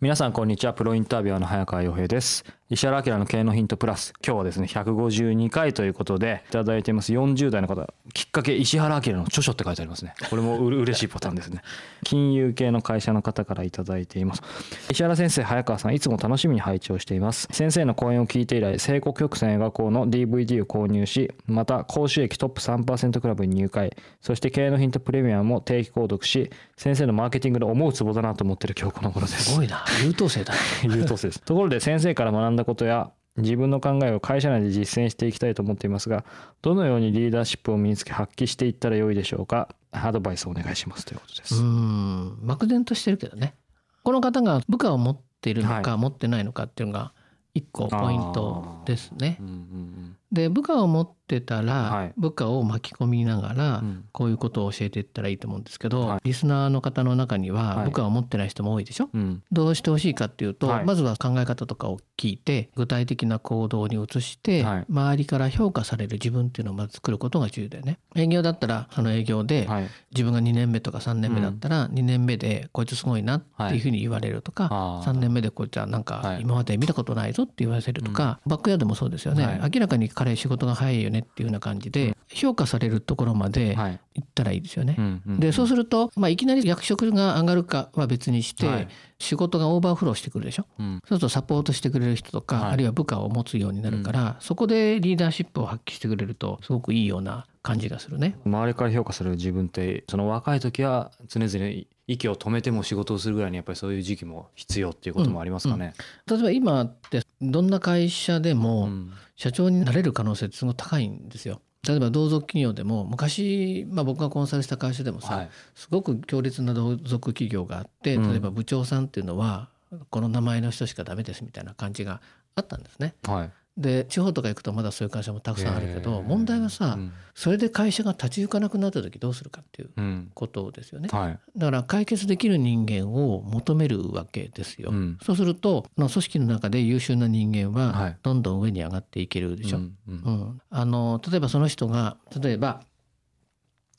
皆さんこんにちは。プロインタビュアーの早川洋平です。石原明の経営のヒントプラス。今日はですね152回ということでいただいています。40代の方。きっかけ石原明の著書って書いてありますね。これもう嬉しいパターンですね。金融系の会社の方からいただいています。石原先生早川さんいつも楽しみに拝聴しています。先生の講演を聞いて以来聖国曲線映画校の DVD を購入しまた講習益トップ3%クラブに入会。そして経営のヒントプレミアムも定期購読し先生のマーケティングで思うツボだなと思ってる今日この頃です。すごいな。優等生だ。優等生です。ところで先生から学んだことや自分の考えを会社内で実践していきたいと思っていますがどのようにリーダーシップを身につけ発揮していったらよいでしょうか？アドバイスをお願いします。ということでうすん。漠然としてるけどね。この方が部下を持っているのか、はい。持ってないのかっていうのが一個ポイントですね。うんうんで部下を持ってたら、はい。部下を巻き込みながら、うん。こういうことを教えていったらいいと思うんですけど、はい。リスナーの方の中にははい。部下を持ってない人も多いでしょ、うん。どうしてほしいかっていうと、はい。まずは考え方とかを聞いて具体的な行動に移して、はい。周りから評価される自分っていうのをまず作ることが重要だよね。営業だったらその営業で、はい。自分が2年目とか3年目だったら2年目でこいつすごいなっていうふうに言われるとか、あー。3年目でこいつはなんはい。か今まで見たことないぞって言わせるとか、バックヤードもそうですよね、はい。明らかに彼仕事が早いよねっていうような感じで評価されるところまではい行ったらいいですよね。うんうんでそうすると、まあ、いきなり役職が上がるかは別にして、はい仕事がオーバーフローしてくるでしょ？うんそうするとサポートしてくれる人とか、はいあるいは部下を持つようになるから、そこでリーダーシップを発揮してくれるとすごくいいような感じがするね。周りから評価される自分ってその若い時は常々息を止めても仕事をするぐらいにやっぱりそういう時期も必要っていうこともありますかね。例えば今ってどんな会社でうもん社長になれる可能性ってすごい高いんですよ。例えば同族企業でも昔、まあ、僕がコンサルした会社でもさ、はいすごく強烈な同族企業があってうん例えば部長さんっていうのはこの名前の人しかダメですみたいな感じがあったんですね。はいで地方とか行くとまだそういう会社もたくさんあるけど問題はさうん。それで会社が立ち行かなくなった時どうするかっていううん。ことですよね。はい。だから解決できる人間を求めるわけですよ。うん。そうすると組織の中で優秀な人間ははい。どんどん上に上がっていけるでしょ。うんあの例えばその人が例えば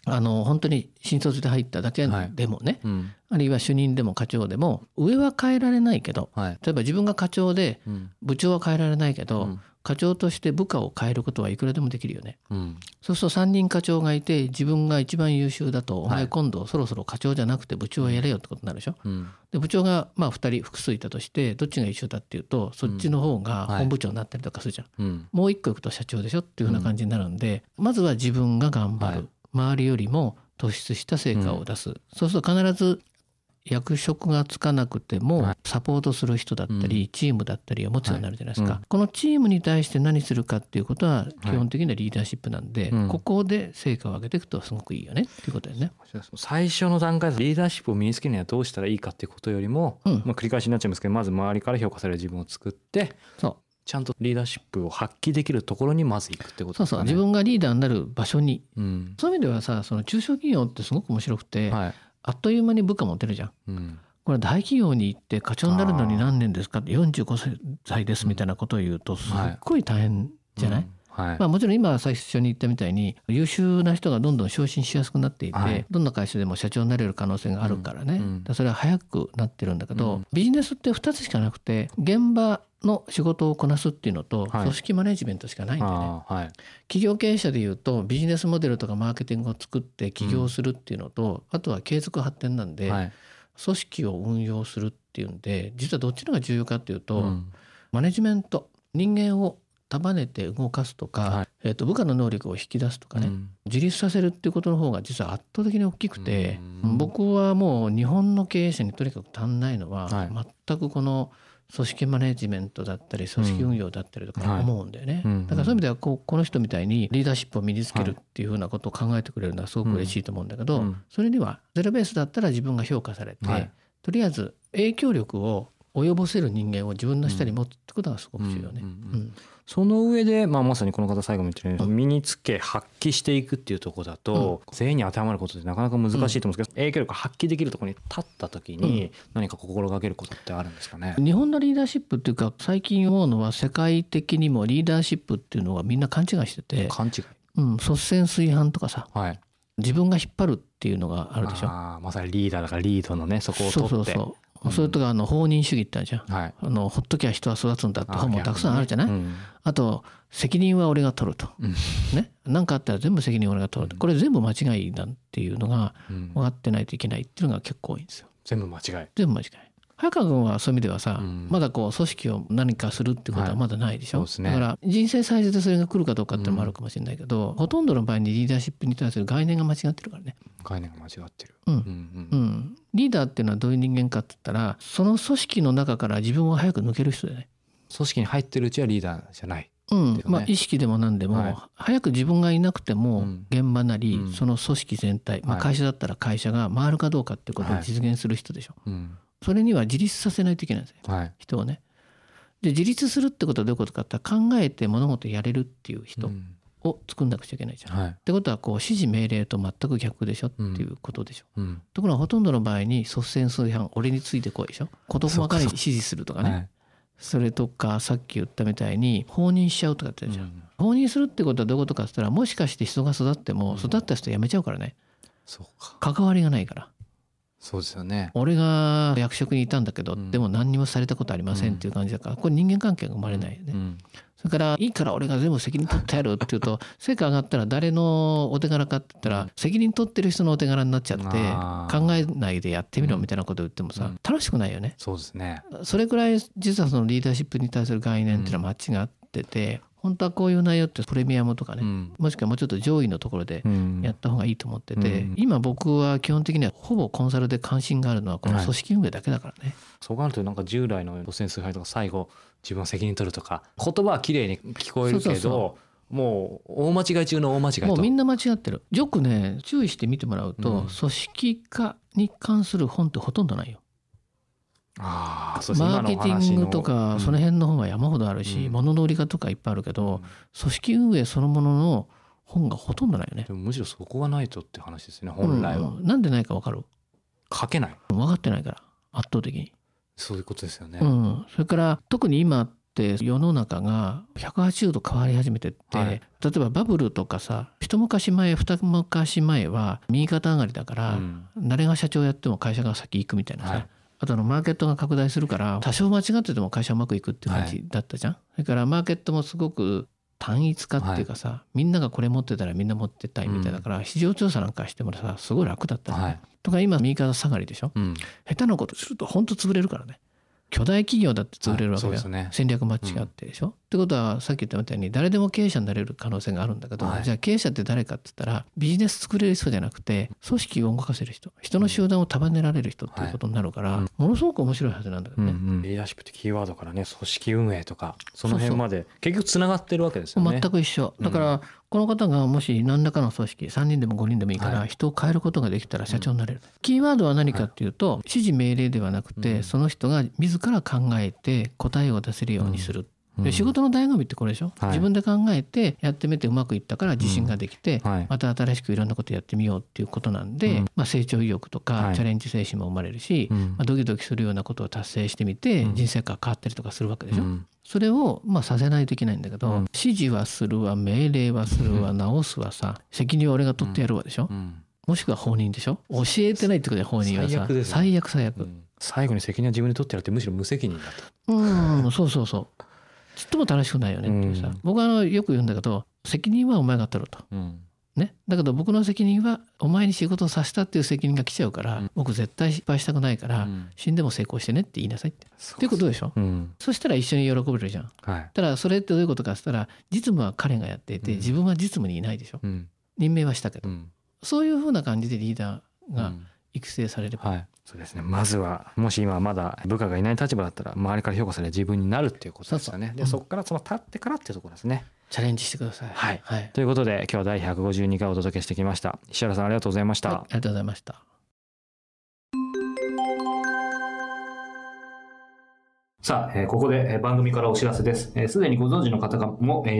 あの本当に新卒で入っただけでもね、うん。あるいは主任でも課長でも上は変えられないけどはい。例えば自分が課長でうん。部長は変えられないけど、うん課長として部下を変えることはいくらでもできるよね。うん。そうすると3人課長がいて自分が一番優秀だと、おはい。前今度そろそろ課長じゃなくて部長をやれよってことになるでしょ。うん。で部長がまあ2人複数いたとしてどっちが一緒だっていうとそっちの方が本部長になったりとかするじゃん。うん。もう一個行くと社長でしょっていうふうな感じになるんで、まずは自分が頑張る、はい。周りよりも突出した成果を出す、そうすると必ず役職がつかなくてもはい。サポートする人だったり、チームだったりを持つようになるじゃないですか、このチームに対して何するかっていうことは基本的にはリーダーシップなんで、うん。ここで成果を上げていくとすごくいいよねっていうことですね。最初の段階でリーダーシップを身につけるにはどうしたらいいかっていうことよりも、うん。まあ、繰り返しになっちゃいますけどまず周りから評価される自分を作ってちゃんとリーダーシップを発揮できるところにまず行くってことそうそう。自分がリーダーになる場所に。うん。そういう意味ではさその中小企業ってすごく面白くて、はいあっという間に部下持てるじゃん。うん。これ大企業に行って課長になるのに何年ですかって45歳ですみたいなことを言うとすっごい大変じゃない、うんはい。まあ、もちろん今最初に言ったみたいに優秀な人がどんどん昇進しやすくなっていて、はい。どんな会社でも社長になれる可能性があるからね、うんらそれは早くなってるんだけど、うんビジネスって2つしかなくて現場の仕事をこなすっていうのと、はい。組織マネジメントしかないんだよね。はい。企業経営者でいうとビジネスモデルとかマーケティングを作って起業するっていうのと、あとは継続発展なんで、はい。組織を運用するっていうんで実はどっちのが重要かっていうと、うん。マネジメント人間を束ねて動かすとか、はい。えー、と部下の能力を引き出すとかね、うん。自立させるっていうことの方が実は圧倒的に大きくて、うん。僕はもう日本の経営者にとにかく足んないのは、はい。全くこの組織マネジメントだったり組織運用だったりとかはい。思うんだよね、うんだからそういう意味ではこうこの人みたいにリーダーシップを身につけるっていうふうなことを考えてくれるのはすごく嬉しいと思うんだけど、うん。それにはゼロベースだったら自分が評価されて、はい。とりあえず影響力を及ぼせる人間を自分の下に持つってことがすごく重要ね。うんその上で、まあ、まさにこの方最後も言ってるように身につけ発揮していくっていうところだと、全員に当てはまることってなかなか難しいと思うんですけど、影響力発揮できるところに立った時に何か心がけることってあるんですかね、日本のリーダーシップっていうか最近思うのは世界的にもリーダーシップっていうのはみんな勘違いしてて、勘違い。うん、率先垂範とかさはい。自分が引っ張るっていうのがあるでしょ？あーまさにリーダーだからリードのねそこを取って。そうそう、それとかあの放任主義ってあるじゃん。はい。あのほっときゃ人は育つんだって本もたくさんあるじゃない、うん。あと責任は俺が取ると、うん。ね？何かあったら全部責任俺が取ると。これ全部間違いだっていうのがうん。分かってないといけないっていうのが結構多いんですよ。全部間違い。全部間違い早川君はそういう意味ではさ、うん。まだこう組織を何かするってことはまだないでしょ、はいね。だから人生最初でそれが来るかどうかっていうのもあるかもしれないけど、ほとんどの場合にリーダーシップに対する概念が間違ってるからね、概念が間違ってる、うん。うんううん。ん、リーダーっていうのはどういう人間かって言ったらその組織の中から自分を早く抜ける人だよね。組織に入ってるうちはリーダーじゃない。うん。ね。まあ、意識でも何でも、はい。早く自分がいなくてもうん。現場なり、うん。その組織全体、まあ、はい。会社だったら会社が回るかどうかっていうことを実現する人でしょ、うんそれには自立させないといけないんですよはい。人をね。で自立するってことはどういうことかって考えて物事やれるっていう人うん。を作んなくちゃいけないじゃん。はい。ってことはこう指示命令と全く逆でしょっていうことでしょ。うん。ところがほとんどの場合に率先垂範俺についてこいでしょ。事細かに指示するとかね。はい。それとかさっき言ったみたいに放任しちゃうとかってじゃん、うん。放任するってことはどういうことかって言ったらもしかして人が育っても育った人辞めちゃうからね。関わりがないからそうですよね。俺が役職にいたんだけど、うん。でも何にもされたことありませんっていう感じだからこれ人間関係が生まれないよね、うん。それからいいから俺が全部責任取ってやるって言うと成果上がったら誰のお手柄かって言ったら責任取ってる人のお手柄になっちゃって考えないでやってみろみたいなことを言ってもさ、うん。楽しくないよね。そうですね。それくらい実はそのリーダーシップに対する概念っていうのは間違ってて、本当はこういう内容ってプレミアムとかね、うん。もしくはもうちょっと上位のところでうん。やった方がいいと思ってて、うん。今僕は基本的にはほぼコンサルで関心があるのはこの組織運営だけだからね。そう考えるとなんか従来の路線崇拝とか最後自分は責任取るとか言葉は綺麗に聞こえるけどそうそうそもう大間違い中の大間違いと。もうみんな間違ってる。よくね注意して見てもらうと、うん。組織化に関する本ってほとんどないよ。ああそうですマーケティングとかその辺辺の本は山ほどあるし、うん。物の売り方とかいっぱいあるけど、組織運営そのものの本がほとんどないよね。でもむしろそこがないとって話ですよね本来は、うん。なんでないか分かる？書けない。分かってないから圧倒的に。そういうことですよね、うん、それから特に今って世の中が180度変わり始めてって、はい。例えばバブルとかさ一昔前二昔前は右肩上がりだから、うん。誰が社長やっても会社が先行くみたいなさ、はいあとあのマーケットが拡大するから多少間違ってても会社うまくいくっていう感じだったじゃん、それからマーケットもすごく単一化っていうかさ、みんながこれ持ってたらみんな持ってたいみたいだから、市場調査なんかしてもさすごい楽だったはい。とか今右肩下がりでしょ？うん。下手なことすると本当潰れるからね。巨大企業だって潰れるわけだよ、はね。戦略間違ってでしょ、ってことはさっき言ったみたいに誰でも経営者になれる可能性があるんだけど、はい。じゃあ経営者って誰かって言ったらビジネス作れる人じゃなくて組織を動かせる人人の集団を束ねられる人っていうことになるから、はいものすごく面白いはずなんだけどね、リーダーシップってキーワードからね組織運営とかその辺まで結局つながってるわけですよね。全く一緒。だからこの方がもし何らかの組織3人でも5人でもいいからはい。人を変えることができたら社長になれる、キーワードは何かっていうと指示命令ではなくてその人が自ら考えて答えを出せるようにする、で仕事の醍醐味ってこれでしょ、はい。自分で考えてやってみてうまくいったから自信ができて、はい。また新しくいろんなことやってみようっていうことなんで、まあ、成長意欲とかはい。チャレンジ精神も生まれるし、うん。まあ、ドキドキするようなことを達成してみて人生観変わったりとかするわけでしょ？うん。それをまあさせないといけないんだけど、うん。指示はするわ命令はするわ直すはさ責任は俺が取ってやるわでしょ、うん。もしくは放任でしょ？教えてないってことで放任はさ最悪ね。最悪最悪。うん。最後に責任は自分で取ってやるってむしろ無責任だと。うんそうそうそうちっとも楽しくないよねってさ、うん僕はあのよく言うんだけど責任はお前が取ると。うん。ね、だけど僕の責任はお前に仕事をさせたっていう責任が来ちゃうから、うん。僕絶対失敗したくないから、うん。死んでも成功してねって言いなさいって。っていうことでしょ、うん。そしたら一緒に喜べるじゃん。はい。ただそれってどういうことかって言ったら実務は彼がやっていてうん。自分は実務にいないでしょ。うん。任命はしたけど、うん。そういうふうな感じでリーダーがうん育成されれば、はい。そうですね。まずはもし今まだ部下がいない立場だったら周りから評価され自分になるっていうことですよね。そうそう。でそこからその立ってからっていうところですね。チャレンジしてください。はい。はい、ということで今日は第152回お届けしてきました。石原さんありがとうございました、はいありがとうございました。さあ、えーここでえー番組からお知らせです。えーすでにご存知の方がもえ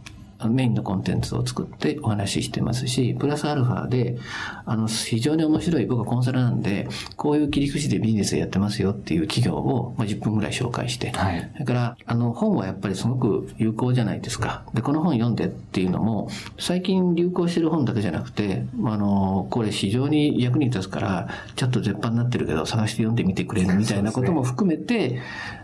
メインのコンテンツを作ってお話ししてますし、プラスアルファで、あの、非常に面白い、僕はコンサルなんで、こういう切り口でビジネスやってますよっていう企業を、まあ、10分ぐらい紹介して、はいそれから、あの、本はやっぱりすごく有効じゃないですか。で、この本読んでっていうのも、最近流行してる本だけじゃなくて、まああの、これ非常に役に立つから、ちょっと絶版になってるけど、探して読んでみてくれるみたいなことも含めて、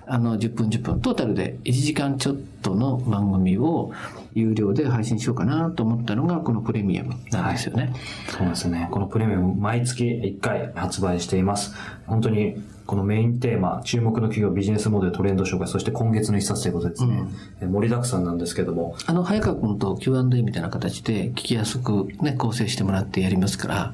あの、10分10分、トータルで1時間ちょっとの番組を有料で配信しようかなと思ったのが、このプレミアムなんですよね。そうなんですよね。このプレミアム毎月1回発売しています。本当にこのメインテーマ、注目の企業ビジネスモデルトレンド紹介、そして今月の一冊ということでですね、え盛りだくさんなんですけども、あの、早川君と Q&A みたいな形で聞きやすくね、構成してもらってやりますから、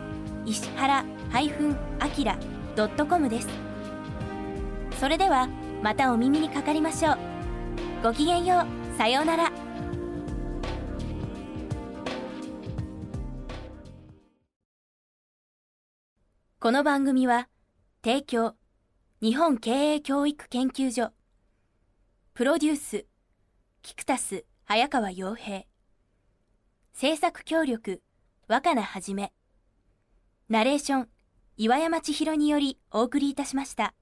石原 -akira.com です。それではまたお耳にかかりましょう。ごきげんよう。さようなら。この番組は提供日本経営教育研究所。プロデュースキクタス早川洋平。制作協力若菜はじめ。ナレーション岩山千尋によりお送りいたしました。